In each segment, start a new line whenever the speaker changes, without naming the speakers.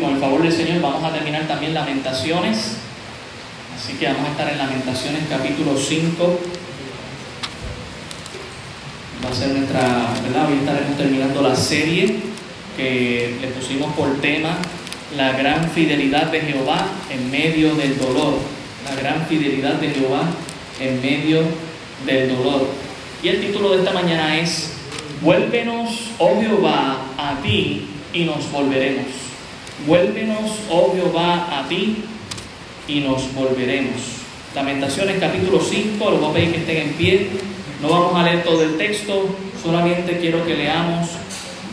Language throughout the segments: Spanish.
Con el favor del Señor vamos a terminar también Lamentaciones. Así que vamos a estar en Lamentaciones capítulo 5. Va a ser nuestra, ¿verdad? Hoy estaremos terminando la serie que le pusimos por tema la gran fidelidad de Jehová en medio del dolor. La gran fidelidad de Jehová en medio del dolor. Y el título de esta mañana es Vuélvenos, oh Jehová, a ti y nos volveremos. Vuélvenos, oh Jehová, a ti y nos volveremos. Lamentaciones capítulo 5, los voy a pedir que estén en pie. No vamos a leer todo el texto, solamente quiero que leamos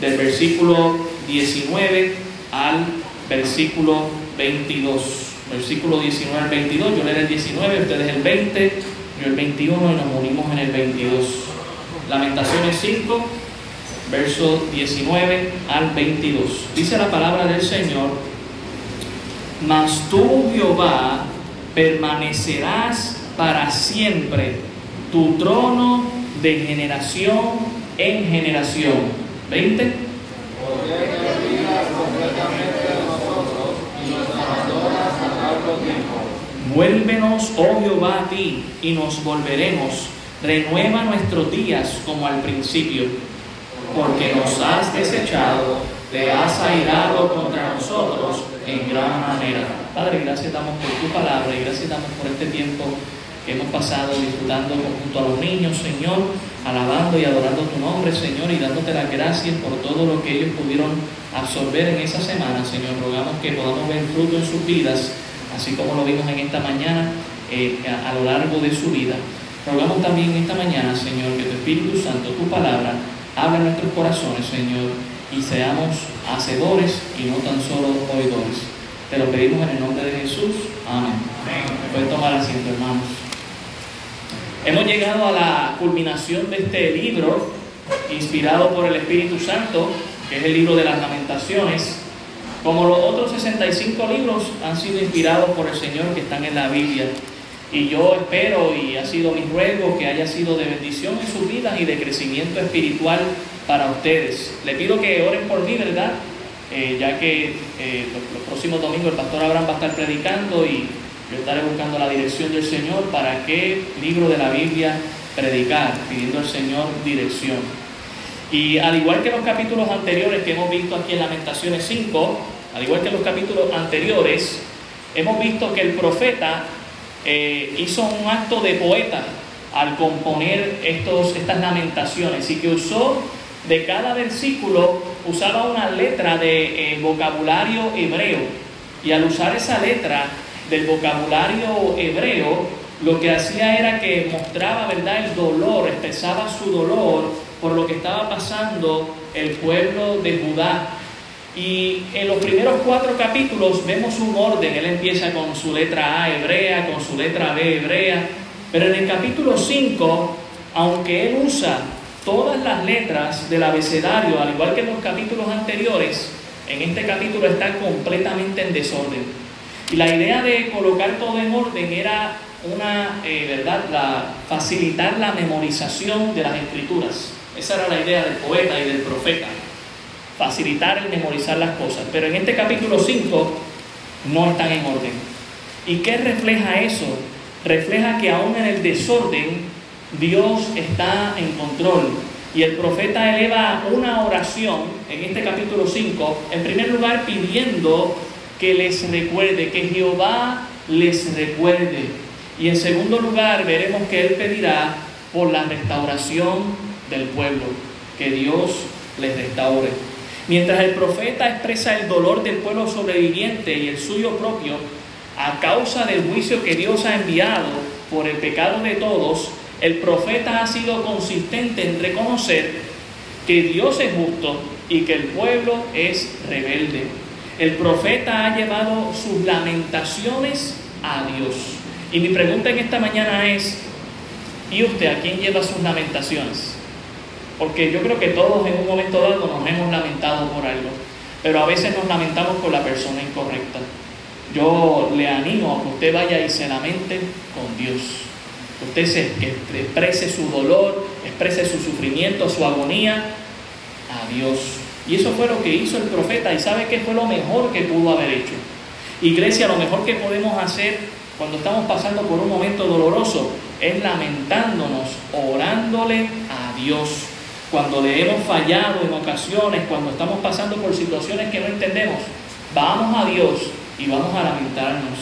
del versículo 19 al versículo 22. Versículo 19 al 22, yo leeré el 19, ustedes el 20, yo el 21 y nos unimos en el 22. Lamentaciones 5, verso 19 al 22. Dice la palabra del Señor, mas tú, Jehová, permanecerás para siempre, tu trono de generación en generación. 20. Vuélvenos, oh Jehová, a ti, y nos volveremos. Renueva nuestros días como al principio porque nos has desechado, te has airado contra nosotros en gran manera. Padre, gracias damos por tu palabra y gracias damos por este tiempo que hemos pasado disfrutando junto a los niños, Señor, alabando y adorando tu nombre, Señor, y dándote las gracias por todo lo que ellos pudieron absorber en esa semana, Señor. Rogamos que podamos ver fruto en sus vidas, así como lo vimos en esta mañana, eh, a, a lo largo de su vida. Rogamos también esta mañana, Señor, que tu Espíritu Santo, tu palabra, Habla en nuestros corazones, Señor, y seamos hacedores y no tan solo oidores. Te lo pedimos en el nombre de Jesús. Amén. Pueden tomar asiento, hermanos. Hemos llegado a la culminación de este libro, inspirado por el Espíritu Santo, que es el libro de las lamentaciones. Como los otros 65 libros han sido inspirados por el Señor que están en la Biblia. Y yo espero y ha sido mi ruego que haya sido de bendición en sus vidas y de crecimiento espiritual para ustedes. Le pido que oren por mí, ¿verdad? Eh, ya que eh, los, próximos domingos el pastor Abraham va a estar predicando y yo estaré buscando la dirección del Señor para qué libro de la Biblia predicar, pidiendo al Señor dirección. Y al igual que los capítulos anteriores que hemos visto aquí en Lamentaciones 5, al igual que los capítulos anteriores, hemos visto que el profeta eh, hizo un acto de poeta al componer estos, estas lamentaciones y que usó de cada versículo, usaba una letra de eh, vocabulario hebreo. Y al usar esa letra del vocabulario hebreo, lo que hacía era que mostraba, ¿verdad?, el dolor, expresaba su dolor por lo que estaba pasando el pueblo de Judá y en los primeros cuatro capítulos vemos un orden. Él empieza con su letra A hebrea, con su letra B hebrea. Pero en el capítulo 5, aunque él usa todas las letras del abecedario, al igual que en los capítulos anteriores, en este capítulo está completamente en desorden. Y la idea de colocar todo en orden era una, eh, ¿verdad?, la, facilitar la memorización de las escrituras. Esa era la idea del poeta y del profeta facilitar el memorizar las cosas. Pero en este capítulo 5 no están en orden. ¿Y qué refleja eso? Refleja que aún en el desorden Dios está en control. Y el profeta eleva una oración en este capítulo 5, en primer lugar pidiendo que les recuerde, que Jehová les recuerde. Y en segundo lugar veremos que él pedirá por la restauración del pueblo, que Dios les restaure. Mientras el profeta expresa el dolor del pueblo sobreviviente y el suyo propio a causa del juicio que Dios ha enviado por el pecado de todos, el profeta ha sido consistente en reconocer que Dios es justo y que el pueblo es rebelde. El profeta ha llevado sus lamentaciones a Dios. Y mi pregunta en esta mañana es, ¿y usted a quién lleva sus lamentaciones? Porque yo creo que todos en un momento dado nos hemos lamentado por algo, pero a veces nos lamentamos por la persona incorrecta. Yo le animo a que usted vaya y se lamente con Dios. Usted exprese su dolor, exprese su sufrimiento, su agonía a Dios. Y eso fue lo que hizo el profeta. ¿Y sabe qué fue lo mejor que pudo haber hecho? Iglesia, lo mejor que podemos hacer cuando estamos pasando por un momento doloroso es lamentándonos, orándole a Dios. Cuando le hemos fallado en ocasiones, cuando estamos pasando por situaciones que no entendemos, vamos a Dios y vamos a lamentarnos.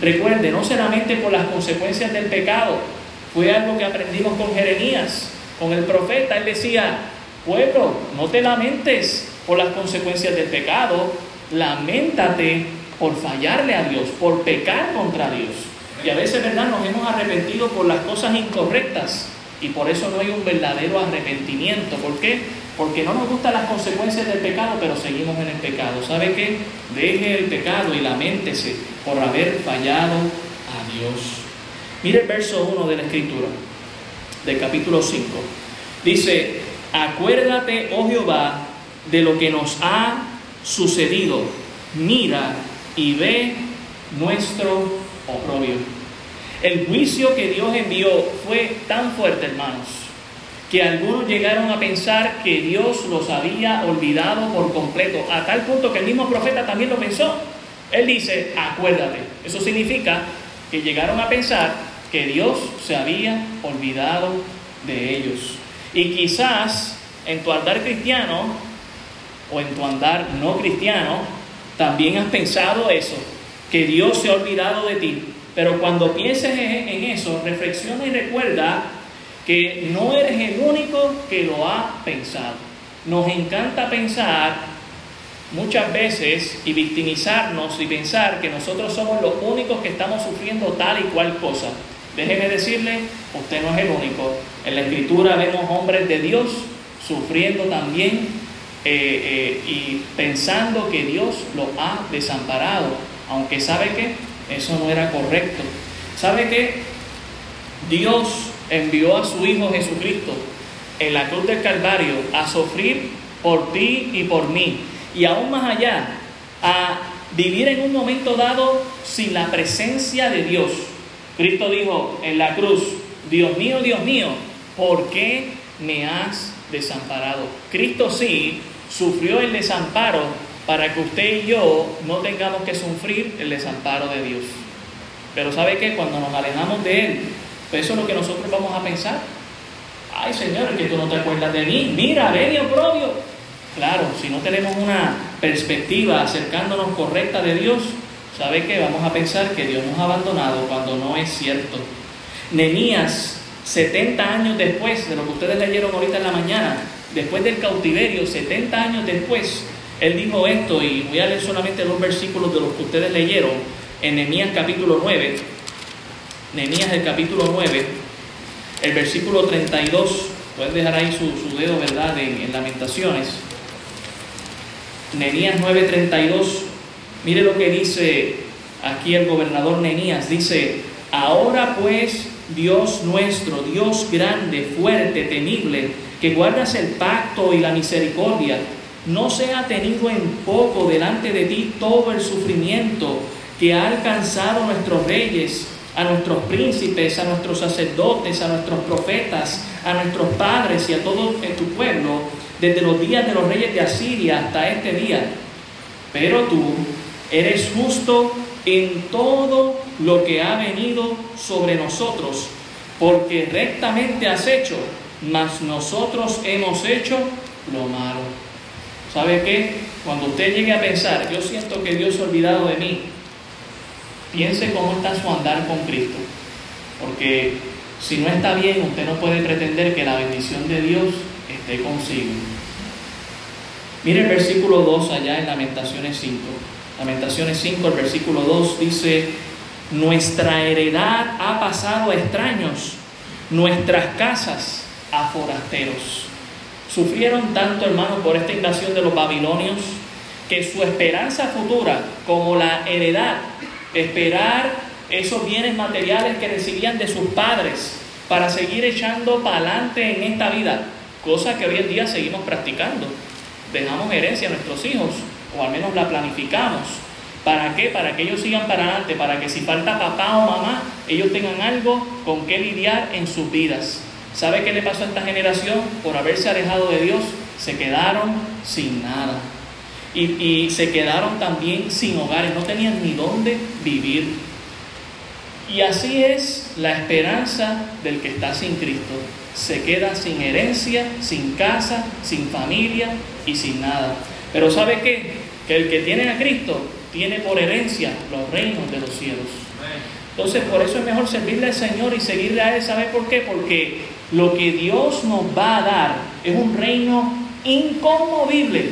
Recuerde, no solamente por las consecuencias del pecado, fue algo que aprendimos con Jeremías, con el profeta. Él decía, pueblo, no te lamentes por las consecuencias del pecado, lamentate por fallarle a Dios, por pecar contra Dios. Y a veces, ¿verdad? Nos hemos arrepentido por las cosas incorrectas y por eso no hay un verdadero arrepentimiento. ¿Por qué? Porque no nos gustan las consecuencias del pecado, pero seguimos en el pecado. ¿Sabe qué? Deje el pecado y lamentese por haber fallado a Dios. Mire el verso 1 de la Escritura, del capítulo 5. Dice, acuérdate, oh Jehová, de lo que nos ha sucedido. Mira y ve nuestro oprobio. El juicio que Dios envió fue tan fuerte, hermanos, que algunos llegaron a pensar que Dios los había olvidado por completo, a tal punto que el mismo profeta también lo pensó. Él dice, acuérdate. Eso significa que llegaron a pensar que Dios se había olvidado de ellos. Y quizás en tu andar cristiano o en tu andar no cristiano, también has pensado eso, que Dios se ha olvidado de ti. Pero cuando pienses en eso, reflexiona y recuerda que no eres el único que lo ha pensado. Nos encanta pensar muchas veces y victimizarnos y pensar que nosotros somos los únicos que estamos sufriendo tal y cual cosa. Déjeme decirle, usted no es el único. En la escritura vemos hombres de Dios sufriendo también eh, eh, y pensando que Dios lo ha desamparado, aunque sabe que eso no era correcto. ¿Sabe que Dios envió a su Hijo Jesucristo en la cruz del Calvario a sufrir por ti y por mí? Y aún más allá, a vivir en un momento dado sin la presencia de Dios Cristo dijo en la cruz, Dios mío, Dios mío, ¿por qué me has desamparado? Cristo sí sufrió el desamparo para que usted y yo no tengamos que sufrir el desamparo de Dios. Pero ¿sabe qué? Cuando nos alejamos de Él, pues eso es lo que nosotros vamos a pensar. Ay Señor, que tú no te acuerdas de mí. Mira, ven y oprobio. Claro, si no tenemos una perspectiva acercándonos correcta de Dios, ¿sabe qué? Vamos a pensar que Dios nos ha abandonado cuando no es cierto. Nemías, 70 años después de lo que ustedes leyeron ahorita en la mañana, después del cautiverio, 70 años después, él dijo esto, y voy a leer solamente dos versículos de los que ustedes leyeron, en Nemías capítulo 9, Nemías el capítulo 9, el versículo 32, pueden dejar ahí su, dedo, ¿verdad?, en, en Lamentaciones. Nemías 9, 32 Mire lo que dice aquí el gobernador Nenías. Dice, ahora pues Dios nuestro, Dios grande, fuerte, temible, que guardas el pacto y la misericordia, no sea tenido en poco delante de ti todo el sufrimiento que ha alcanzado nuestros reyes, a nuestros príncipes, a nuestros sacerdotes, a nuestros profetas, a nuestros padres y a todo tu pueblo, desde los días de los reyes de Asiria hasta este día. Pero tú, Eres justo en todo lo que ha venido sobre nosotros, porque rectamente has hecho, mas nosotros hemos hecho lo malo. ¿Sabe qué? Cuando usted llegue a pensar, yo siento que Dios se ha olvidado de mí, piense cómo está su andar con Cristo. Porque si no está bien, usted no puede pretender que la bendición de Dios esté consigo. Mire el versículo 2 allá en Lamentaciones 5. Lamentaciones 5, el versículo 2 dice, nuestra heredad ha pasado a extraños, nuestras casas a forasteros. Sufrieron tanto, hermanos, por esta invasión de los babilonios, que su esperanza futura, como la heredad, esperar esos bienes materiales que recibían de sus padres para seguir echando para adelante en esta vida, cosa que hoy en día seguimos practicando. Dejamos herencia a nuestros hijos, o al menos la planificamos. ¿Para qué? Para que ellos sigan para adelante, para que si falta papá o mamá, ellos tengan algo con qué lidiar en sus vidas. ¿Sabe qué le pasó a esta generación por haberse alejado de Dios? se quedaron sin nada. Y, se quedaron también sin hogares, no tenían ni dónde vivir. Y así es la esperanza del que está sin Cristo. Se queda sin herencia, sin casa, sin familia y sin nada. Pero ¿sabe qué? Que el que tiene a Cristo tiene por herencia los reinos de los cielos. Entonces, por eso es mejor servirle al Señor y seguirle a Él. ¿Sabe por qué? Porque lo que Dios nos va a dar es un reino inconmovible.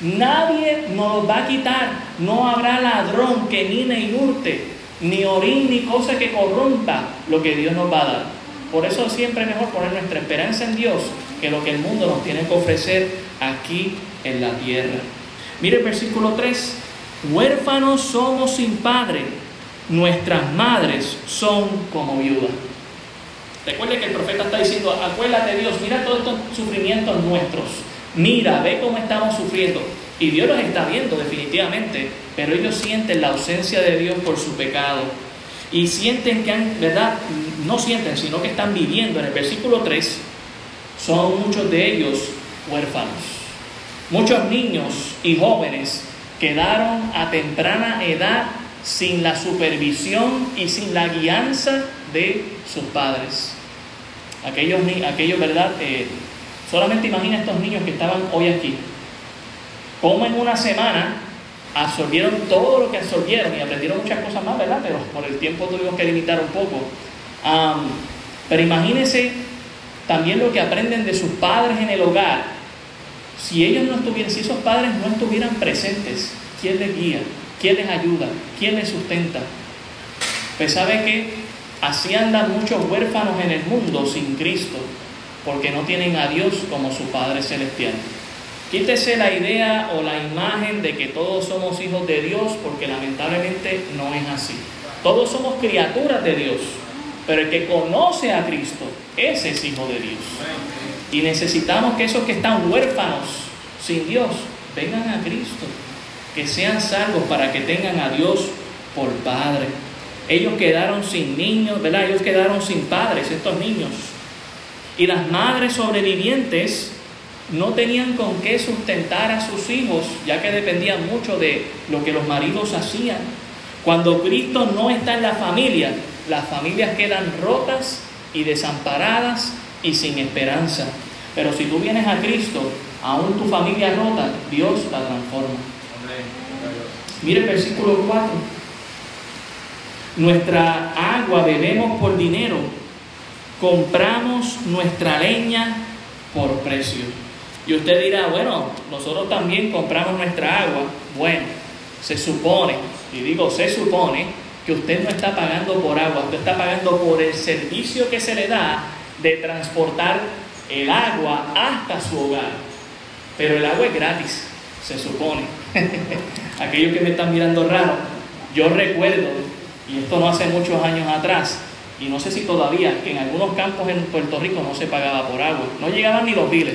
Nadie nos lo va a quitar. No habrá ladrón que mine y hurte, ni orín ni cosa que corrompa lo que Dios nos va a dar. Por eso siempre es mejor poner nuestra esperanza en Dios que lo que el mundo nos tiene que ofrecer aquí en la tierra. Mire el versículo 3. Huérfanos somos sin padre, nuestras madres son como viudas. Recuerde que el profeta está diciendo, acuérdate Dios, mira todos estos sufrimientos nuestros, mira, ve cómo estamos sufriendo. Y Dios los está viendo definitivamente, pero ellos sienten la ausencia de Dios por su pecado. Y sienten que han, ¿verdad? No sienten, sino que están viviendo. En el versículo 3, son muchos de ellos huérfanos. Muchos niños y jóvenes quedaron a temprana edad sin la supervisión y sin la guianza de sus padres. Aquellos, aquellos ¿verdad? Eh, solamente imagina estos niños que estaban hoy aquí. Como en una semana absorbieron todo lo que absorbieron y aprendieron muchas cosas más, ¿verdad? Pero por el tiempo tuvimos que limitar un poco. pero imagínense también lo que aprenden de sus padres en el hogar. Si ellos no estuvieran, si esos padres no estuvieran presentes, ¿quién les guía? ¿Quién les ayuda? ¿Quién les sustenta? Pues sabe que así andan muchos huérfanos en el mundo sin Cristo, porque no tienen a Dios como su Padre Celestial. Quítese la idea o la imagen de que todos somos hijos de Dios, porque lamentablemente no es así. Todos somos criaturas de Dios, pero el que conoce a Cristo, ese es hijo de Dios. Y necesitamos que esos que están huérfanos sin Dios vengan a Cristo que sean salvos para que tengan a Dios por Padre. Ellos quedaron sin niños, ¿verdad? Ellos quedaron sin padres, estos niños. Y las madres sobrevivientes no tenían con qué sustentar a sus hijos, ya que dependían mucho de lo que los maridos hacían. Cuando Cristo no está en la familia, las familias quedan rotas y desamparadas y sin esperanza. Pero si tú vienes a Cristo, aún tu familia rota, Dios la transforma. Mire el versículo 4. Nuestra agua bebemos por dinero, compramos nuestra leña por precio. Y usted dirá, bueno, nosotros también compramos nuestra agua. Bueno, se supone, y digo se supone, que usted no está pagando por agua, usted está pagando por el servicio que se le da de transportar el agua hasta su hogar. Pero el agua es gratis, se supone. Aquellos que me están mirando raro, yo recuerdo, y esto no hace muchos años atrás, y no sé si todavía, que en algunos campos en Puerto Rico no se pagaba por agua, no llegaban ni los biles.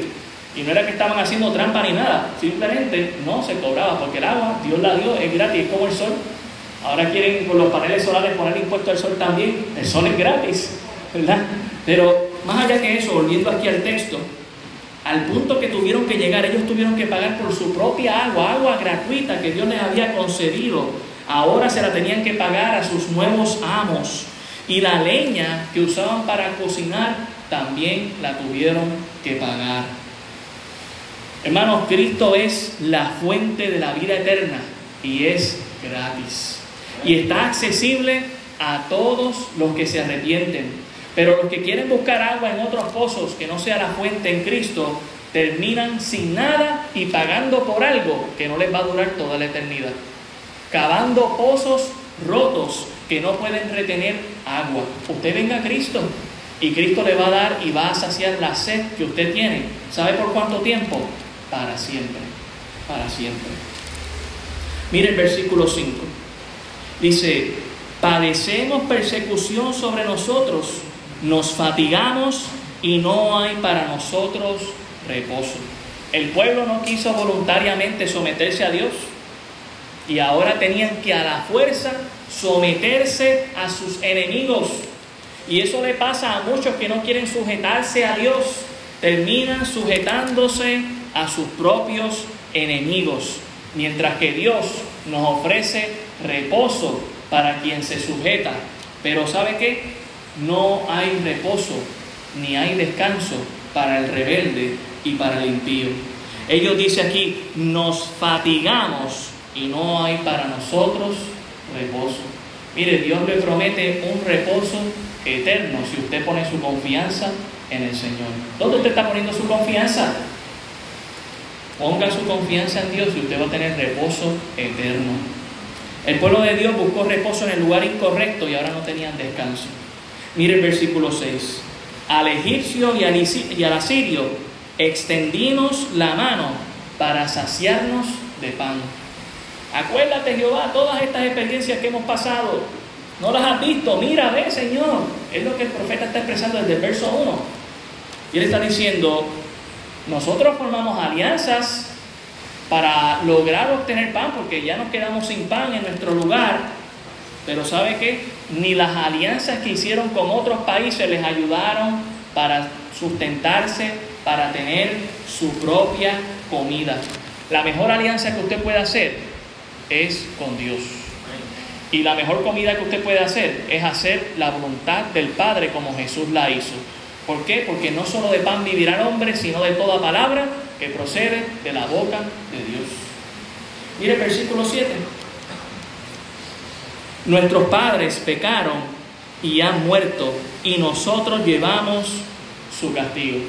Y no era que estaban haciendo trampa ni nada, simplemente no se cobraba, porque el agua, Dios la dio, es gratis, es como el sol. Ahora quieren con los paneles solares poner impuesto al sol también, el sol es gratis, ¿verdad? Pero más allá que eso, volviendo aquí al texto, al punto que tuvieron que llegar, ellos tuvieron que pagar por su propia agua, agua gratuita que Dios les había concedido. Ahora se la tenían que pagar a sus nuevos amos. Y la leña que usaban para cocinar también la tuvieron que pagar. Hermanos, Cristo es la fuente de la vida eterna y es gratis. Y está accesible a todos los que se arrepienten. Pero los que quieren buscar agua en otros pozos que no sea la fuente en Cristo, terminan sin nada y pagando por algo que no les va a durar toda la eternidad. Cavando pozos rotos que no pueden retener agua. Usted venga a Cristo y Cristo le va a dar y va a saciar la sed que usted tiene. ¿Sabe por cuánto tiempo? Para siempre. Para siempre. Mire el versículo 5. Dice, padecemos persecución sobre nosotros nos fatigamos y no hay para nosotros reposo. El pueblo no quiso voluntariamente someterse a Dios y ahora tenían que a la fuerza someterse a sus enemigos. Y eso le pasa a muchos que no quieren sujetarse a Dios. Terminan sujetándose a sus propios enemigos, mientras que Dios nos ofrece reposo para quien se sujeta. Pero ¿sabe qué? No hay reposo ni hay descanso para el rebelde y para el impío. Ellos dice aquí, nos fatigamos y no hay para nosotros reposo. Mire, Dios le promete un reposo eterno si usted pone su confianza en el Señor. ¿Dónde usted está poniendo su confianza? Ponga su confianza en Dios y usted va a tener reposo eterno. El pueblo de Dios buscó reposo en el lugar incorrecto y ahora no tenían descanso. Mire el versículo 6. Al egipcio y al, asirio extendimos la mano para saciarnos de pan. Acuérdate, Jehová, todas estas experiencias que hemos pasado. No las has visto. Mira, ve, Señor. Es lo que el profeta está expresando desde el verso 1. Y él está diciendo, nosotros formamos alianzas para lograr obtener pan, porque ya nos quedamos sin pan en nuestro lugar. Pero ¿sabe qué? Ni las alianzas que hicieron con otros países les ayudaron para sustentarse, para tener su propia comida. La mejor alianza que usted puede hacer es con Dios. Y la mejor comida que usted puede hacer es hacer la voluntad del Padre como Jesús la hizo. ¿Por qué? Porque no solo de pan vivirá el hombre, sino de toda palabra que procede de la boca de Dios. Mire el versículo 7. Nuestros padres pecaron y han muerto, y nosotros llevamos su castigo.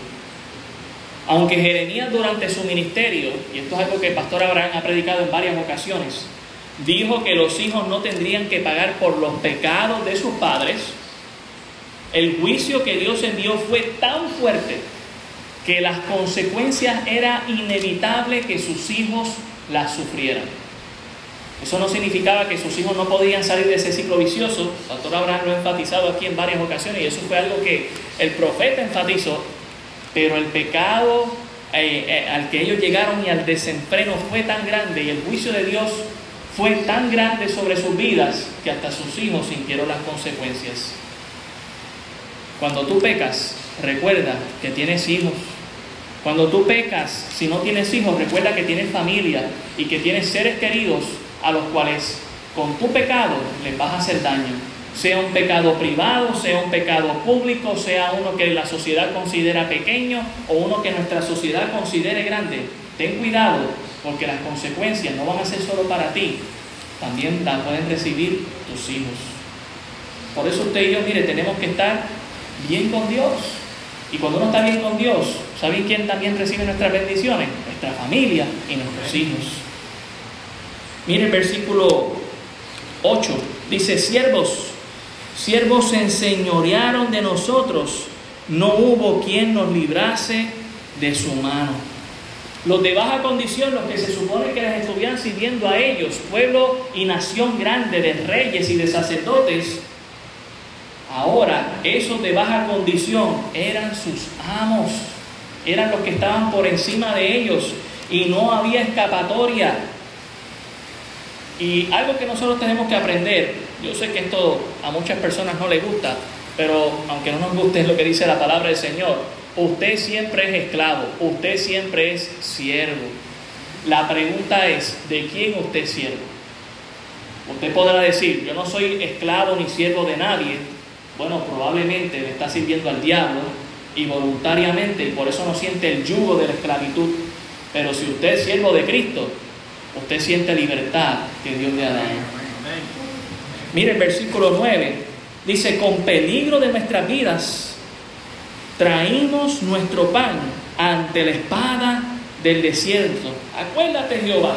Aunque Jeremías durante su ministerio, y esto es algo que el pastor Abraham ha predicado en varias ocasiones, dijo que los hijos no tendrían que pagar por los pecados de sus padres, el juicio que Dios envió fue tan fuerte que las consecuencias era inevitable que sus hijos las sufrieran. Eso no significaba que sus hijos no podían salir de ese ciclo vicioso. El pastor Abraham lo ha enfatizado aquí en varias ocasiones y eso fue algo que el profeta enfatizó. Pero el pecado eh, eh, al que ellos llegaron y al desenfreno fue tan grande y el juicio de Dios fue tan grande sobre sus vidas que hasta sus hijos sintieron las consecuencias. Cuando tú pecas, recuerda que tienes hijos. Cuando tú pecas, si no tienes hijos, recuerda que tienes familia y que tienes seres queridos a los cuales con tu pecado les vas a hacer daño. Sea un pecado privado, sea un pecado público, sea uno que la sociedad considera pequeño o uno que nuestra sociedad considere grande. Ten cuidado porque las consecuencias no van a ser solo para ti, también las pueden recibir tus hijos. Por eso usted y yo, mire, tenemos que estar bien con Dios. Y cuando uno está bien con Dios, ¿saben quién también recibe nuestras bendiciones? Nuestra familia y nuestros hijos. Mire el versículo 8. Dice, siervos, siervos se enseñorearon de nosotros, no hubo quien nos librase de su mano. Los de baja condición, los que se supone que les estuvieran sirviendo a ellos, pueblo y nación grande de reyes y de sacerdotes, Ahora, esos de baja condición eran sus amos, eran los que estaban por encima de ellos y no había escapatoria. Y algo que nosotros tenemos que aprender, yo sé que esto a muchas personas no les gusta, pero aunque no nos guste es lo que dice la palabra del Señor, usted siempre es esclavo, usted siempre es siervo. La pregunta es, ¿de quién usted es siervo? Usted podrá decir, yo no soy esclavo ni siervo de nadie, bueno, probablemente le está sirviendo al diablo y voluntariamente y por eso no siente el yugo de la esclavitud. Pero si usted es siervo de Cristo, usted siente libertad que Dios le ha dado. Mire el versículo 9. Dice, con peligro de nuestras vidas, traímos nuestro pan ante la espada del desierto. Acuérdate, Jehová,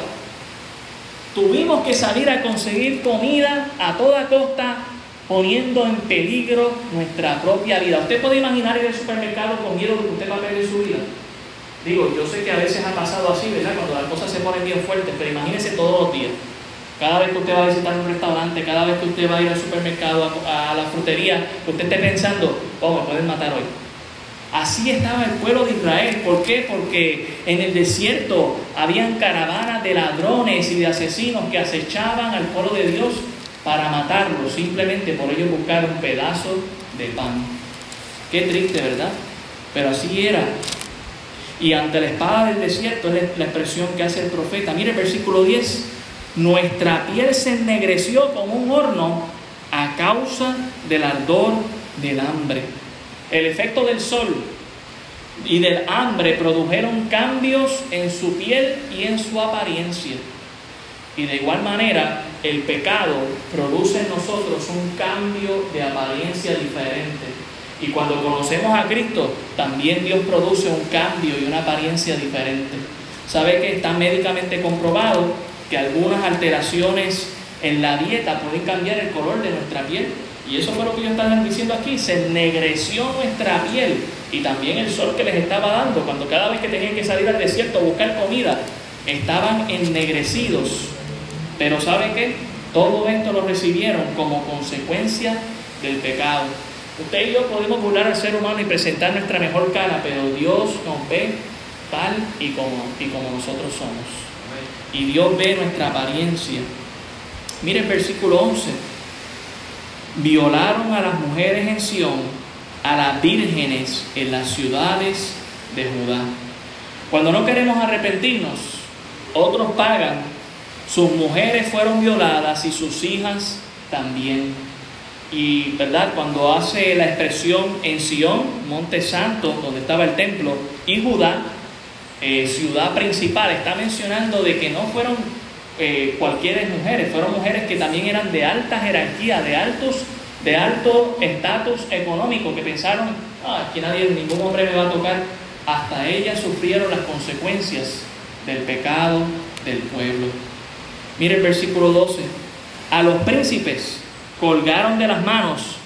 tuvimos que salir a conseguir comida a toda costa poniendo en peligro nuestra propia vida. ¿Usted puede imaginar ir al supermercado con miedo de que usted va a perder su vida? Digo, yo sé que a veces ha pasado así, ¿verdad? Cuando las cosas se ponen bien fuertes, pero imagínese todos los días. Cada vez que usted va a visitar un restaurante, cada vez que usted va a ir al supermercado, a, la frutería, que usted esté pensando, oh, me pueden matar hoy. Así estaba el pueblo de Israel. ¿Por qué? Porque en el desierto habían caravanas de ladrones y de asesinos que acechaban al pueblo de Dios para matarlo, simplemente por ello buscar un pedazo de pan. Qué triste, ¿verdad? Pero así era. Y ante la espada del desierto es la expresión que hace el profeta. Mire el versículo 10. Nuestra piel se ennegreció como un horno a causa del ardor del hambre. El efecto del sol y del hambre produjeron cambios en su piel y en su apariencia. Y de igual manera, el pecado produce en nosotros un cambio de apariencia diferente. Y cuando conocemos a Cristo, también Dios produce un cambio y una apariencia diferente. ¿Sabe que está médicamente comprobado que algunas alteraciones en la dieta pueden cambiar el color de nuestra piel? Y eso fue lo que yo estaba diciendo aquí, se ennegreció nuestra piel y también el sol que les estaba dando, cuando cada vez que tenían que salir al desierto a buscar comida, estaban ennegrecidos. Pero ¿sabe qué? Todo esto lo recibieron como consecuencia del pecado. Usted y yo podemos burlar al ser humano y presentar nuestra mejor cara, pero Dios nos ve tal y como, y como nosotros somos. Y Dios ve nuestra apariencia. Mire el versículo 11 violaron a las mujeres en Sión, a las vírgenes en las ciudades de Judá. Cuando no queremos arrepentirnos, otros pagan, sus mujeres fueron violadas y sus hijas también. Y, ¿verdad? Cuando hace la expresión en Sión, Monte Santo, donde estaba el templo, y Judá, eh, ciudad principal, está mencionando de que no fueron eh, cualquier mujeres, fueron mujeres que también eran de alta jerarquía, de altos, de alto estatus económico, que pensaron, ah, aquí nadie, ningún hombre me va a tocar. Hasta ellas sufrieron las consecuencias del pecado del pueblo. Mire el versículo 12. A los príncipes colgaron de las manos,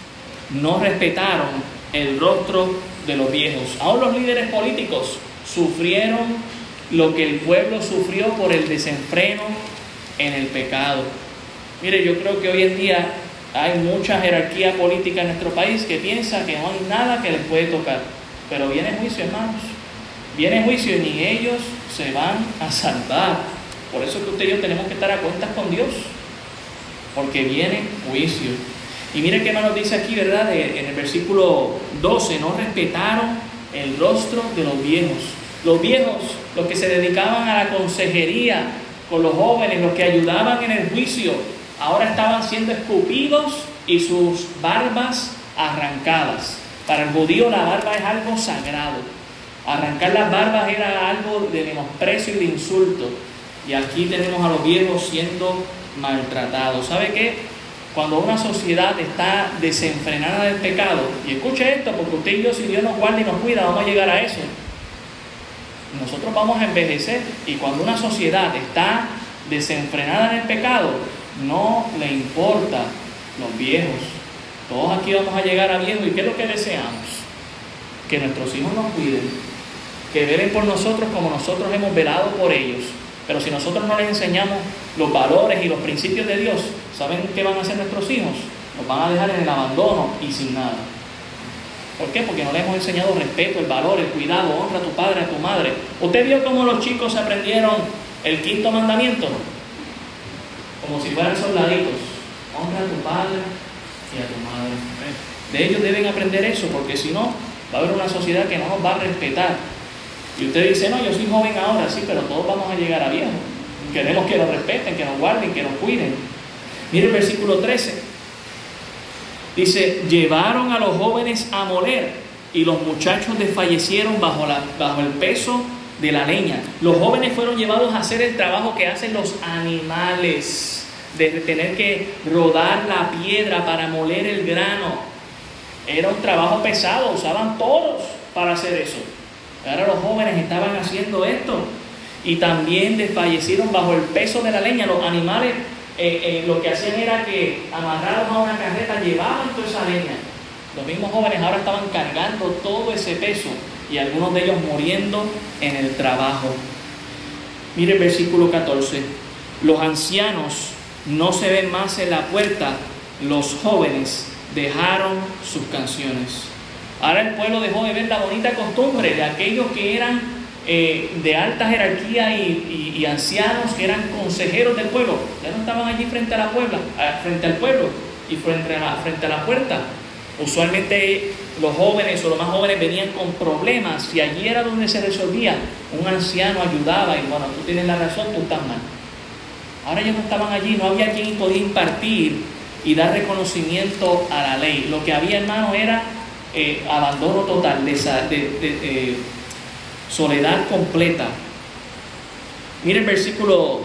no respetaron el rostro de los viejos. Aún los líderes políticos sufrieron lo que el pueblo sufrió por el desenfreno en el pecado. Mire, yo creo que hoy en día hay mucha jerarquía política en nuestro país que piensa que no hay nada que les puede tocar. Pero viene juicio, hermanos. Viene juicio y ni ellos se van a salvar. Por eso es que usted y yo tenemos que estar a cuentas con Dios. Porque viene juicio. Y mire qué nos dice aquí, ¿verdad? En el versículo 12, no respetaron el rostro de los viejos. Los viejos, los que se dedicaban a la consejería, con los jóvenes, los que ayudaban en el juicio, ahora estaban siendo escupidos y sus barbas arrancadas. Para el judío la barba es algo sagrado. Arrancar las barbas era algo de menosprecio y de insulto. Y aquí tenemos a los viejos siendo maltratados. ¿Sabe qué? Cuando una sociedad está desenfrenada del pecado, y escuche esto, porque usted y yo, si Dios nos guarda y nos cuida, vamos a llegar a eso nosotros vamos a envejecer y cuando una sociedad está desenfrenada en el pecado, no le importa los viejos. Todos aquí vamos a llegar a viejos y ¿qué es lo que deseamos? Que nuestros hijos nos cuiden, que velen por nosotros como nosotros hemos velado por ellos. Pero si nosotros no les enseñamos los valores y los principios de Dios, ¿saben qué van a hacer nuestros hijos? Nos van a dejar en el abandono y sin nada. ¿Por qué? Porque no le hemos enseñado respeto, el valor, el cuidado, honra a tu padre, a tu madre. ¿Usted vio cómo los chicos aprendieron el quinto mandamiento? Como si fueran soldaditos. Honra a tu padre y a tu madre. De ellos deben aprender eso, porque si no, va a haber una sociedad que no nos va a respetar. Y usted dice, no, yo soy joven ahora, sí, pero todos vamos a llegar a viejo. Queremos que nos respeten, que nos guarden, que nos cuiden. Mire el versículo 13. Dice, llevaron a los jóvenes a moler y los muchachos desfallecieron bajo, la, bajo el peso de la leña. Los jóvenes fueron llevados a hacer el trabajo que hacen los animales, de tener que rodar la piedra para moler el grano. Era un trabajo pesado, usaban todos para hacer eso. Ahora los jóvenes estaban haciendo esto y también desfallecieron bajo el peso de la leña. Los animales eh, eh, lo que hacían era que amarrados a una carreta llevaban toda esa leña. Los mismos jóvenes ahora estaban cargando todo ese peso y algunos de ellos muriendo en el trabajo. Mire el versículo 14. Los ancianos no se ven más en la puerta, los jóvenes dejaron sus canciones. Ahora el pueblo dejó de ver la bonita costumbre de aquellos que eran eh, de alta jerarquía y, ancianos que eran consejeros del pueblo, ya no estaban allí frente a la puebla, frente al pueblo y frente a la, frente a la puerta. Usualmente los jóvenes o los más jóvenes venían con problemas y allí era donde se resolvía. Un anciano ayudaba y bueno, tú tienes la razón, tú estás mal. Ahora ellos no estaban allí, no había quien podía impartir y dar reconocimiento a la ley. Lo que había, hermano, era eh, abandono total, de, soledad completa. Mire el versículo,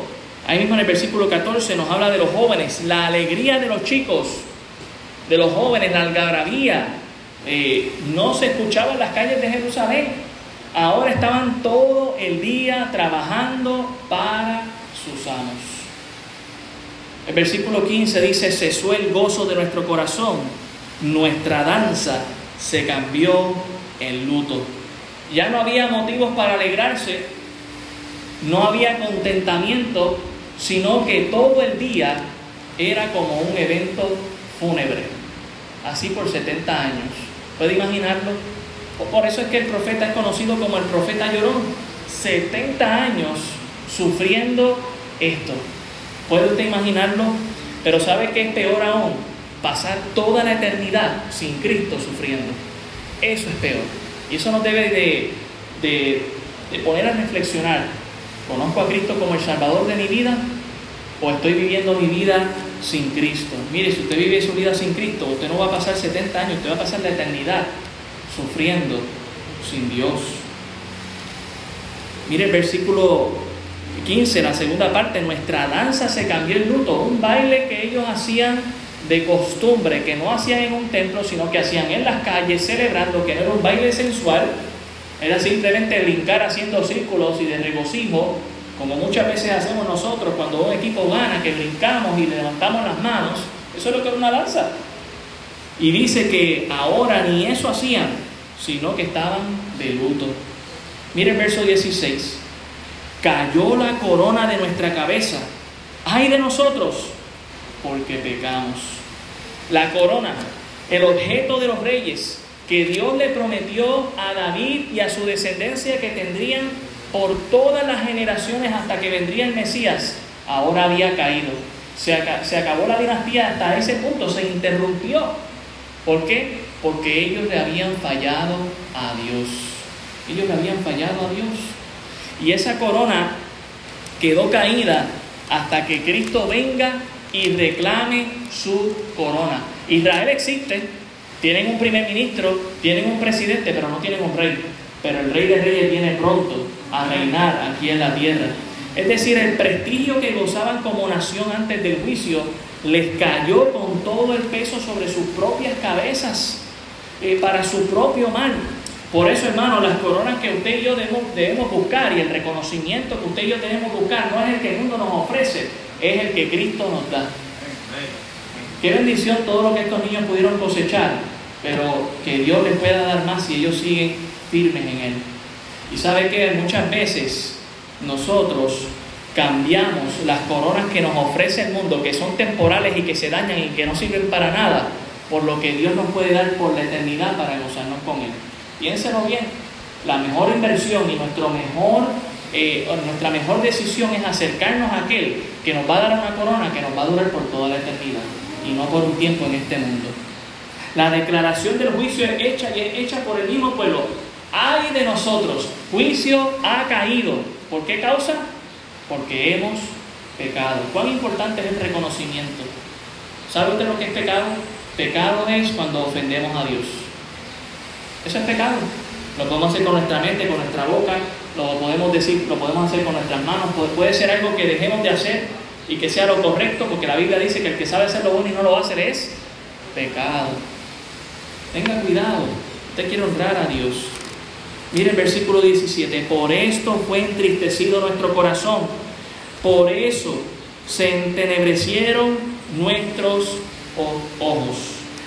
ahí mismo en el versículo 14 nos habla de los jóvenes, la alegría de los chicos, de los jóvenes, la algarabía, eh, no se escuchaba en las calles de Jerusalén. Ahora estaban todo el día trabajando para sus amos. El versículo 15 dice, cesó el gozo de nuestro corazón, nuestra danza se cambió en luto. Ya no había motivos para alegrarse, no había contentamiento, sino que todo el día era como un evento fúnebre, así por 70 años. ¿Puede imaginarlo? Por eso es que el profeta es conocido como el profeta llorón. 70 años sufriendo esto. ¿Puede usted imaginarlo? Pero ¿sabe qué es peor aún? Pasar toda la eternidad sin Cristo sufriendo. Eso es peor. Y eso nos debe de, de, poner a reflexionar. ¿Conozco a Cristo como el Salvador de mi vida? ¿O estoy viviendo mi vida sin Cristo. Mire, si usted vive su vida sin Cristo, usted no va a pasar 70 años, usted va a pasar la eternidad sufriendo sin Dios. Mire el versículo 15, la segunda parte, nuestra danza se cambió en luto, un baile que ellos hacían de costumbre, que no hacían en un templo, sino que hacían en las calles, celebrando, que era un baile sensual, era simplemente brincar haciendo círculos y de regocijo, como muchas veces hacemos nosotros cuando un equipo gana, que brincamos y levantamos las manos, eso es lo que es una danza. Y dice que ahora ni eso hacían, sino que estaban de luto. Mire el verso 16. Cayó la corona de nuestra cabeza. Ay de nosotros, porque pecamos. La corona, el objeto de los reyes, que Dios le prometió a David y a su descendencia que tendrían por todas las generaciones hasta que vendría el Mesías, ahora había caído. Se, acabó la dinastía hasta ese punto, se interrumpió. ¿Por qué? Porque ellos le habían fallado a Dios. Ellos le habían fallado a Dios. Y esa corona quedó caída hasta que Cristo venga y reclame su corona. Israel existe, tienen un primer ministro, tienen un presidente, pero no tienen un rey. Pero el rey de reyes viene pronto a reinar aquí en la tierra. Es decir, el prestigio que gozaban como nación antes del juicio les cayó con todo el peso sobre sus propias cabezas eh, para su propio mal. Por eso, hermano, las coronas que usted y yo debemos, debemos buscar y el reconocimiento que usted y yo tenemos que buscar no es el que el mundo nos ofrece, es el que Cristo nos da. Qué bendición todo lo que estos niños pudieron cosechar, pero que Dios les pueda dar más si ellos siguen firmes en Él. Y sabe que muchas veces nosotros cambiamos las coronas que nos ofrece el mundo, que son temporales y que se dañan y que no sirven para nada, por lo que Dios nos puede dar por la eternidad para gozarnos con Él. Piénselo bien, la mejor inversión y nuestro mejor, eh, nuestra mejor decisión es acercarnos a aquel que nos va a dar una corona que nos va a durar por toda la eternidad y no por un tiempo en este mundo. La declaración del juicio es hecha y es hecha por el mismo pueblo. Ay de nosotros, juicio ha caído. ¿Por qué causa? Porque hemos pecado. ¿Cuán importante es el reconocimiento? ¿Sabe usted lo que es pecado? Pecado es cuando ofendemos a Dios. Eso es pecado. Lo podemos hacer con nuestra mente, con nuestra boca, lo podemos decir, lo podemos hacer con nuestras manos. Puede ser algo que dejemos de hacer y que sea lo correcto, porque la Biblia dice que el que sabe hacer lo bueno y no lo hace es pecado. Tenga cuidado. Usted quiere honrar a Dios. Mire el versículo 17, por esto fue entristecido nuestro corazón, por eso se entenebrecieron nuestros ojos.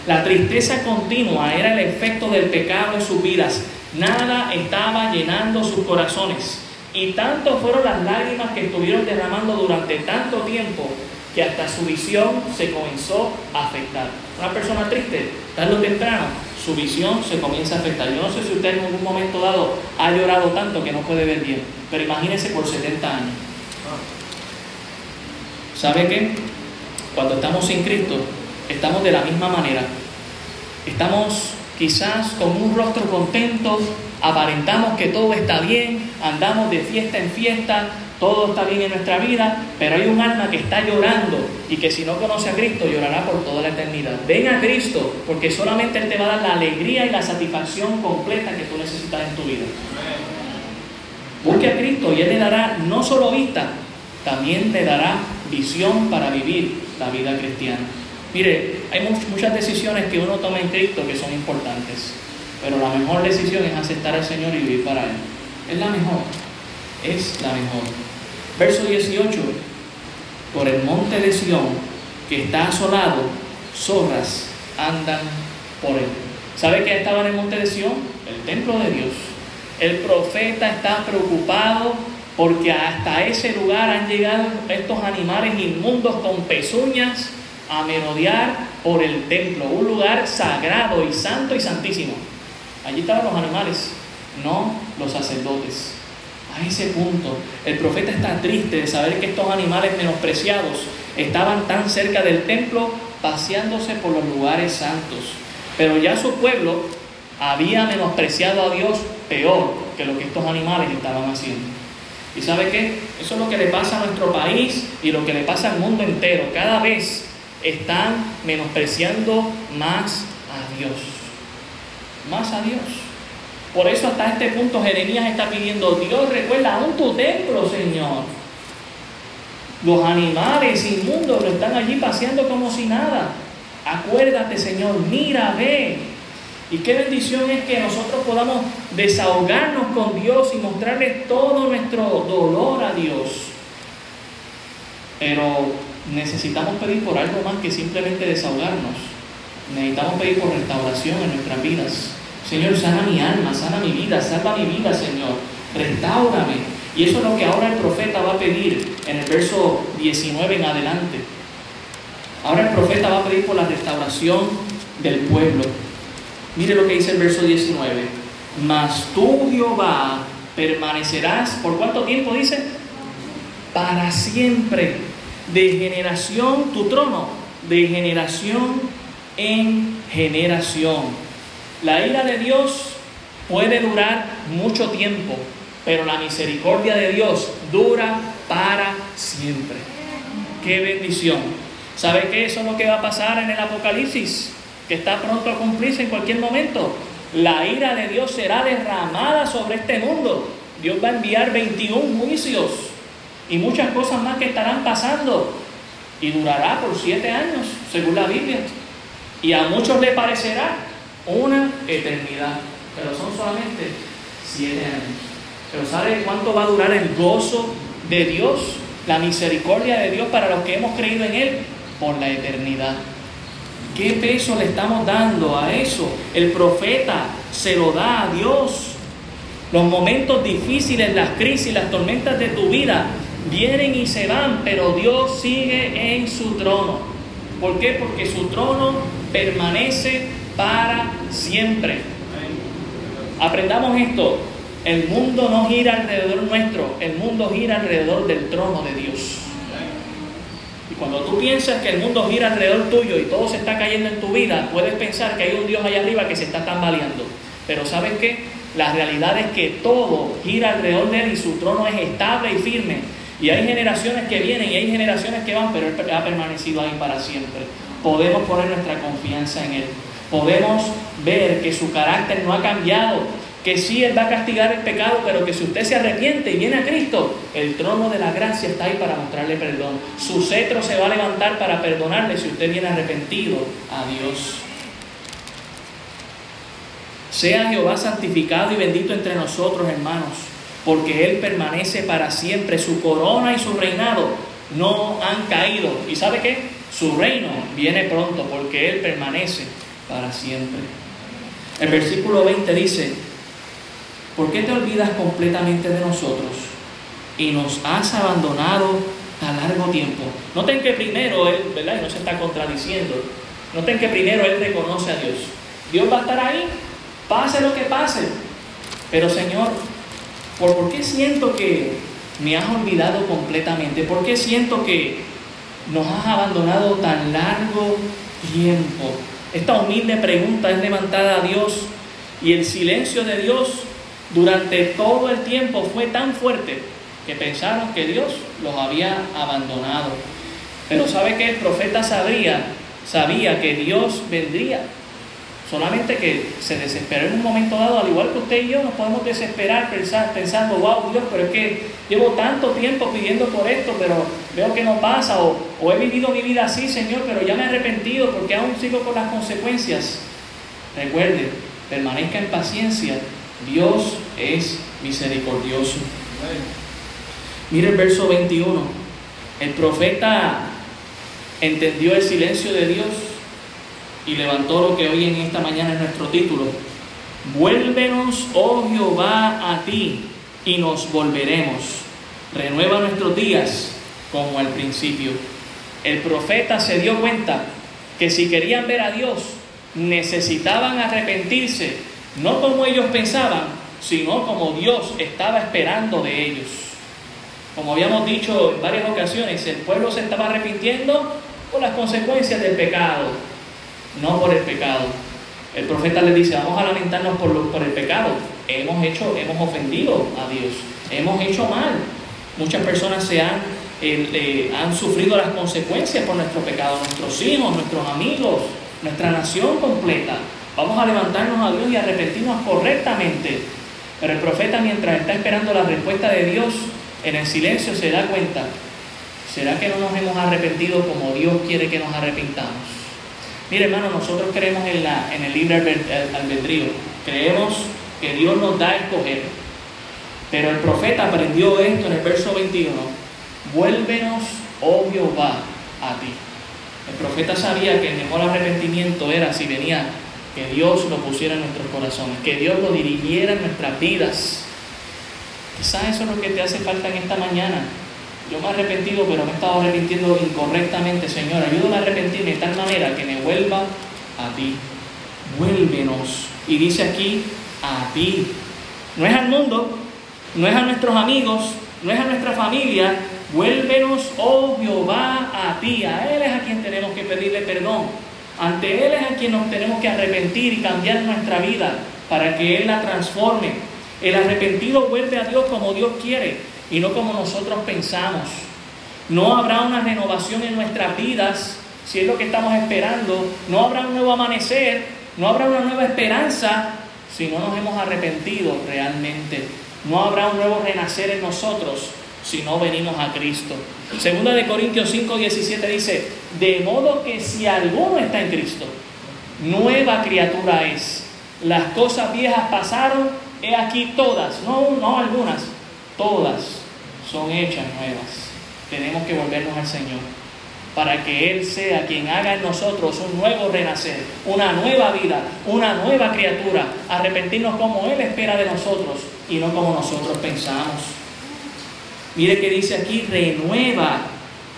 La tristeza continua era el efecto del pecado en sus vidas. Nada estaba llenando sus corazones. Y tanto fueron las lágrimas que estuvieron derramando durante tanto tiempo que hasta su visión se comenzó a afectar. Una persona triste, tarde o temprano, su visión se comienza a afectar. Yo no sé si usted en algún momento dado ha llorado tanto que no puede ver bien, pero imagínese por 70 años. ¿Sabe qué? Cuando estamos sin Cristo, estamos de la misma manera. Estamos quizás con un rostro contento, aparentamos que todo está bien, andamos de fiesta en fiesta, todo está bien en nuestra vida, pero hay un alma que está llorando y que si no conoce a Cristo llorará por toda la eternidad. Ven a Cristo porque solamente Él te va a dar la alegría y la satisfacción completa que tú necesitas en tu vida. Busque a Cristo y Él le dará no solo vista, también te dará visión para vivir la vida cristiana. Mire, hay muchas decisiones que uno toma en Cristo que son importantes, pero la mejor decisión es aceptar al Señor y vivir para Él. Es la mejor, es la mejor. Verso 18, por el monte de Sión, que está asolado, zorras andan por él. ¿Sabe qué estaba en el monte de Sión? El templo de Dios. El profeta está preocupado porque hasta ese lugar han llegado estos animales inmundos con pezuñas a merodear por el templo, un lugar sagrado y santo y santísimo. Allí estaban los animales, no los sacerdotes. A ese punto, el profeta está triste de saber que estos animales menospreciados estaban tan cerca del templo paseándose por los lugares santos. Pero ya su pueblo había menospreciado a Dios peor que lo que estos animales estaban haciendo. ¿Y sabe qué? Eso es lo que le pasa a nuestro país y lo que le pasa al mundo entero. Cada vez están menospreciando más a Dios. Más a Dios. Por eso hasta este punto Jeremías está pidiendo, Dios recuerda aún tu templo, Señor. Los animales inmundos lo están allí paseando como si nada. Acuérdate, Señor, mira, ve. Y qué bendición es que nosotros podamos desahogarnos con Dios y mostrarle todo nuestro dolor a Dios. Pero necesitamos pedir por algo más que simplemente desahogarnos. Necesitamos pedir por restauración en nuestras vidas. Señor, sana mi alma, sana mi vida, salva mi vida, Señor. Restaurame. Y eso es lo que ahora el profeta va a pedir en el verso 19 en adelante. Ahora el profeta va a pedir por la restauración del pueblo. Mire lo que dice el verso 19. Mas tú, Jehová, permanecerás, ¿por cuánto tiempo dice? Para siempre. De generación tu trono, de generación en generación. La ira de Dios puede durar mucho tiempo, pero la misericordia de Dios dura para siempre. ¡Qué bendición! ¿Sabe qué? Eso es lo que va a pasar en el Apocalipsis, que está pronto a cumplirse en cualquier momento. La ira de Dios será derramada sobre este mundo. Dios va a enviar 21 juicios y muchas cosas más que estarán pasando. Y durará por siete años, según la Biblia. Y a muchos le parecerá una eternidad, pero son solamente siete años. Pero ¿sabe cuánto va a durar el gozo de Dios, la misericordia de Dios para los que hemos creído en Él? Por la eternidad. ¿Qué peso le estamos dando a eso? El profeta se lo da a Dios. Los momentos difíciles, las crisis, las tormentas de tu vida vienen y se van, pero Dios sigue en su trono. ¿Por qué? Porque su trono permanece para siempre. Aprendamos esto. El mundo no gira alrededor nuestro, el mundo gira alrededor del trono de Dios. Y cuando tú piensas que el mundo gira alrededor tuyo y todo se está cayendo en tu vida, puedes pensar que hay un Dios allá arriba que se está tambaleando. Pero ¿sabes qué? La realidad es que todo gira alrededor de él y su trono es estable y firme. Y hay generaciones que vienen y hay generaciones que van, pero él ha permanecido ahí para siempre. Podemos poner nuestra confianza en él podemos ver que su carácter no ha cambiado, que sí Él va a castigar el pecado, pero que si usted se arrepiente y viene a Cristo, el trono de la gracia está ahí para mostrarle perdón. Su cetro se va a levantar para perdonarle si usted viene arrepentido a Dios. Sea Jehová santificado y bendito entre nosotros, hermanos, porque Él permanece para siempre. Su corona y su reinado no han caído. ¿Y sabe qué? Su reino viene pronto porque Él permanece para siempre. El versículo 20 dice, ¿por qué te olvidas completamente de nosotros y nos has abandonado a largo tiempo? Noten que primero Él, ¿verdad? Y no se está contradiciendo. Noten que primero Él reconoce a Dios. Dios va a estar ahí, pase lo que pase. Pero Señor, ¿por, ¿por qué siento que me has olvidado completamente? ¿Por qué siento que nos has abandonado tan largo tiempo? Esta humilde pregunta es levantada a Dios y el silencio de Dios durante todo el tiempo fue tan fuerte que pensaron que Dios los había abandonado. Pero sabe que el profeta sabía, sabía que Dios vendría Solamente que se desesperó en un momento dado, al igual que usted y yo, nos podemos desesperar pensando, wow, Dios, pero es que llevo tanto tiempo pidiendo por esto, pero veo que no pasa, o he vivido mi vida así, Señor, pero ya me he arrepentido porque aún sigo con las consecuencias. Recuerde, permanezca en paciencia, Dios es misericordioso. Mire el verso 21. El profeta entendió el silencio de Dios y levantó lo que hoy en esta mañana es nuestro título. Vuélvenos, oh Jehová, a ti y nos volveremos. Renueva nuestros días como al principio. El profeta se dio cuenta que si querían ver a Dios, necesitaban arrepentirse, no como ellos pensaban, sino como Dios estaba esperando de ellos. Como habíamos dicho en varias ocasiones, el pueblo se estaba arrepintiendo por las consecuencias del pecado, no por el pecado. El profeta le dice, vamos a lamentarnos por, por el pecado. Hemos hecho, hemos ofendido a Dios, hemos hecho mal. Muchas personas se han, eh, han sufrido las consecuencias por nuestro pecado, nuestros hijos, nuestros amigos, nuestra nación completa. Vamos a levantarnos a Dios y arrepentirnos correctamente. Pero el profeta, mientras está esperando la respuesta de Dios, en el silencio se da cuenta, ¿será que no nos hemos arrepentido como Dios quiere que nos arrepintamos? Mire, hermano, nosotros creemos en, la, en el libre albedrío. Creemos que Dios nos da a escoger. Pero el profeta aprendió esto en el verso 21. Vuélvenos, oh Jehová, a ti. El profeta sabía que el mejor arrepentimiento era si venía que Dios lo pusiera en nuestros corazones, que Dios lo dirigiera en nuestras vidas. Quizás eso es lo que te hace falta en esta mañana yo me he arrepentido, pero me he estado arrepintiendo incorrectamente, Señor. Ayúdame a arrepentirme de tal manera que me vuelva a ti. Vuélvenos. Y dice aquí, a ti. No es al mundo, no es a nuestros amigos, no es a nuestra familia. Vuélvenos, oh Jehová, a ti. A Él es a quien tenemos que pedirle perdón. Ante Él es a quien nos tenemos que arrepentir y cambiar nuestra vida para que Él la transforme. El arrepentido vuelve a Dios como Dios quiere y no como nosotros pensamos. No habrá una renovación en nuestras vidas si es lo que estamos esperando. No habrá un nuevo amanecer, no habrá una nueva esperanza si no nos hemos arrepentido realmente. No habrá un nuevo renacer en nosotros si no venimos a Cristo. Segunda de Corintios 5, 17 dice, de modo que si alguno está en Cristo, nueva criatura es. Las cosas viejas pasaron, he aquí todas, no, no algunas, todas son hechas nuevas. Tenemos que volvernos al Señor para que Él sea quien haga en nosotros un nuevo renacer, una nueva vida, una nueva criatura, arrepentirnos como Él espera de nosotros y no como nosotros pensamos. Mire que dice aquí, renueva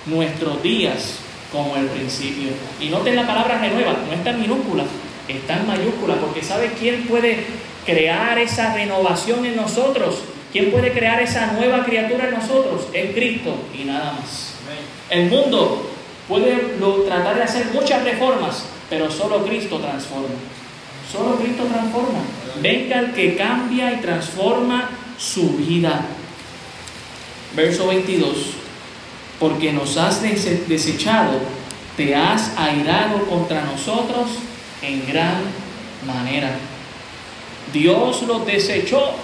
nuestros días como el principio. Y noten la palabra renueva, no está en minúscula, está en mayúscula, porque ¿sabe quién puede crear esa renovación en nosotros? ¿Quién puede crear esa nueva criatura en nosotros? En Cristo y nada más. El mundo puede tratar de hacer muchas reformas, pero solo Cristo transforma. Solo Cristo transforma. Venga el que cambia y transforma su vida. Verso 22. Porque nos has desechado, te has airado contra nosotros en gran manera. Dios los desechó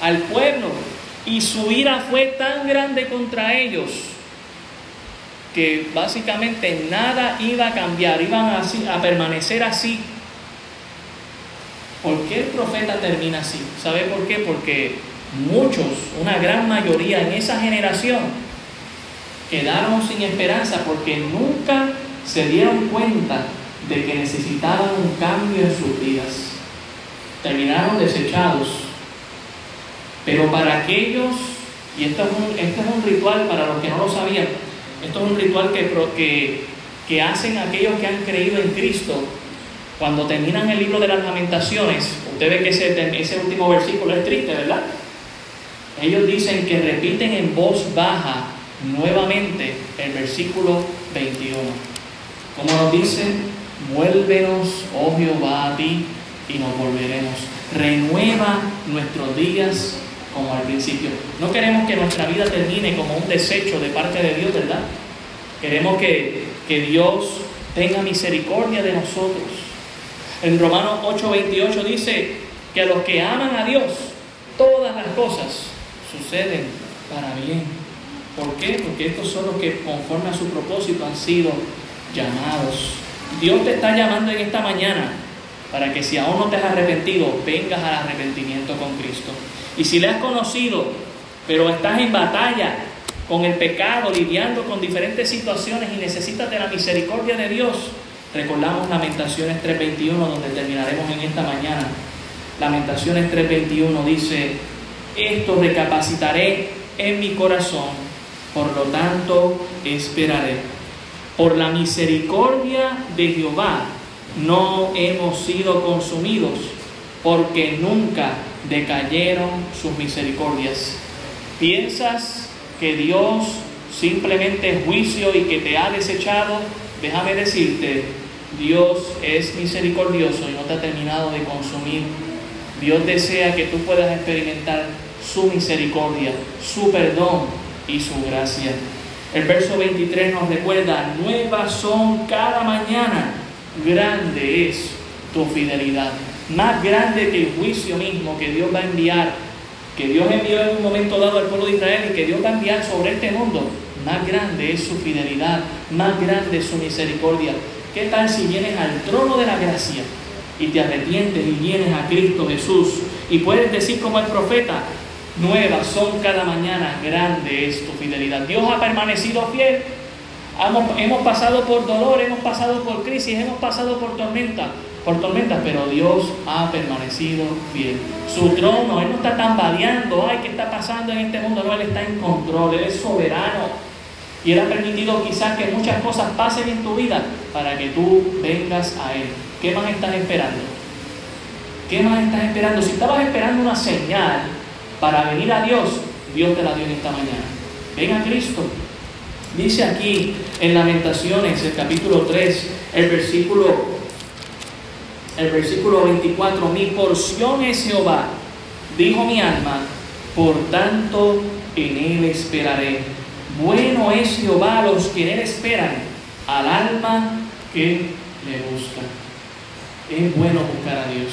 al pueblo y su ira fue tan grande contra ellos que básicamente nada iba a cambiar, iban así, a permanecer así. ¿Por qué el profeta termina así? ¿Sabe por qué? Porque muchos, una gran mayoría en esa generación, quedaron sin esperanza porque nunca se dieron cuenta de que necesitaban un cambio en sus vidas. Terminaron desechados pero para aquellos, y esto es un, es un ritual para los que no lo sabían, esto es un ritual que, que, que hacen aquellos que han creído en Cristo. Cuando terminan el libro de las lamentaciones, usted ve que ese, ese último versículo es triste, ¿verdad? Ellos dicen que repiten en voz baja nuevamente el versículo 21. Como nos dice, Vuélvenos, oh Jehová, a ti y nos volveremos. Renueva nuestros días como al principio. No queremos que nuestra vida termine como un desecho de parte de Dios, ¿verdad? Queremos que, que Dios tenga misericordia de nosotros. En Romanos 8:28 dice que a los que aman a Dios, todas las cosas suceden para bien. ¿Por qué? Porque estos son los que conforme a su propósito han sido llamados. Dios te está llamando en esta mañana para que si aún no te has arrepentido, vengas al arrepentimiento con Cristo. Y si le has conocido, pero estás en batalla con el pecado, lidiando con diferentes situaciones y necesitas de la misericordia de Dios, recordamos Lamentaciones 3.21, donde terminaremos en esta mañana. Lamentaciones 3.21 dice, esto recapacitaré en mi corazón, por lo tanto esperaré. Por la misericordia de Jehová no hemos sido consumidos, porque nunca decayeron sus misericordias. ¿Piensas que Dios simplemente es juicio y que te ha desechado? Déjame decirte, Dios es misericordioso y no te ha terminado de consumir. Dios desea que tú puedas experimentar su misericordia, su perdón y su gracia. El verso 23 nos recuerda, nuevas son cada mañana, grande es tu fidelidad más grande que el juicio mismo que Dios va a enviar, que Dios envió en un momento dado al pueblo de Israel y que Dios va a enviar sobre este mundo, más grande es su fidelidad, más grande es su misericordia. ¿Qué tal si vienes al trono de la gracia y te arrepientes y vienes a Cristo Jesús y puedes decir como el profeta, nuevas son cada mañana, grande es tu fidelidad. Dios ha permanecido fiel. Hemos, pasado por dolor, hemos pasado por crisis, hemos pasado por tormenta, por tormentas, pero Dios ha permanecido fiel. Su trono, Él no está tambaleando, ay, ¿qué está pasando en este mundo? No, Él está en control, Él es soberano. Y Él ha permitido quizás que muchas cosas pasen en tu vida para que tú vengas a Él. ¿Qué más estás esperando? ¿Qué más estás esperando? Si estabas esperando una señal para venir a Dios, Dios te la dio en esta mañana. Ven a Cristo. Dice aquí en Lamentaciones, el capítulo 3, el versículo el versículo 24, mi porción es Jehová, dijo mi alma, por tanto en él esperaré. Bueno es Jehová a los que en él esperan, al alma que le busca. Es bueno buscar a Dios.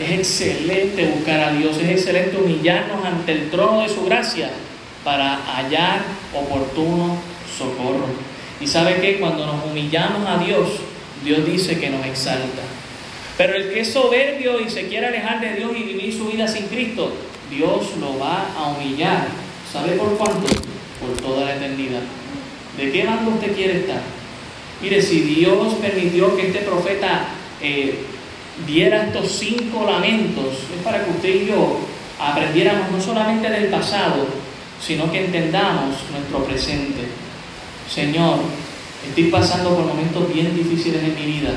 Es excelente buscar a Dios. Es excelente humillarnos ante el trono de su gracia para hallar oportuno socorro. Y sabe que cuando nos humillamos a Dios, Dios dice que nos exalta. Pero el que es soberbio y se quiere alejar de Dios y vivir su vida sin Cristo, Dios lo va a humillar. ¿Sabe por cuánto? Por toda la eternidad. ¿De qué bando usted quiere estar? Mire, si Dios permitió que este profeta eh, diera estos cinco lamentos, es para que usted y yo aprendiéramos no solamente del pasado, sino que entendamos nuestro presente. Señor, estoy pasando por momentos bien difíciles en mi vida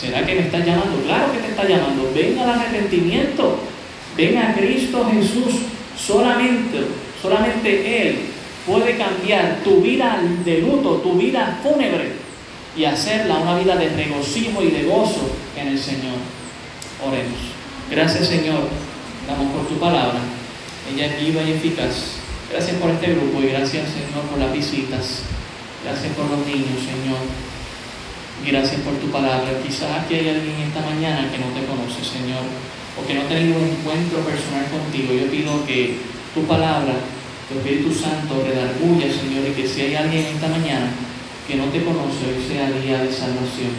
¿Será que me está llamando? Claro que te está llamando. Ven al arrepentimiento. Ven a Cristo Jesús. Solamente, solamente Él puede cambiar tu vida de luto, tu vida fúnebre y hacerla una vida de regocijo y de gozo en el Señor. Oremos. Gracias Señor. Damos por tu palabra. Ella es viva y eficaz. Gracias por este grupo y gracias Señor por las visitas. Gracias por los niños, Señor. Gracias por tu palabra. Quizás aquí hay alguien esta mañana que no te conoce, Señor, o que no ha tenido un encuentro personal contigo. Yo pido que tu palabra, tu Espíritu Santo, redarguya, Señor, y que si hay alguien esta mañana que no te conoce, hoy sea día de salvación.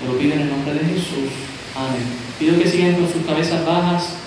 Te lo pido en el nombre de Jesús. Amén. Pido que sigan con sus cabezas bajas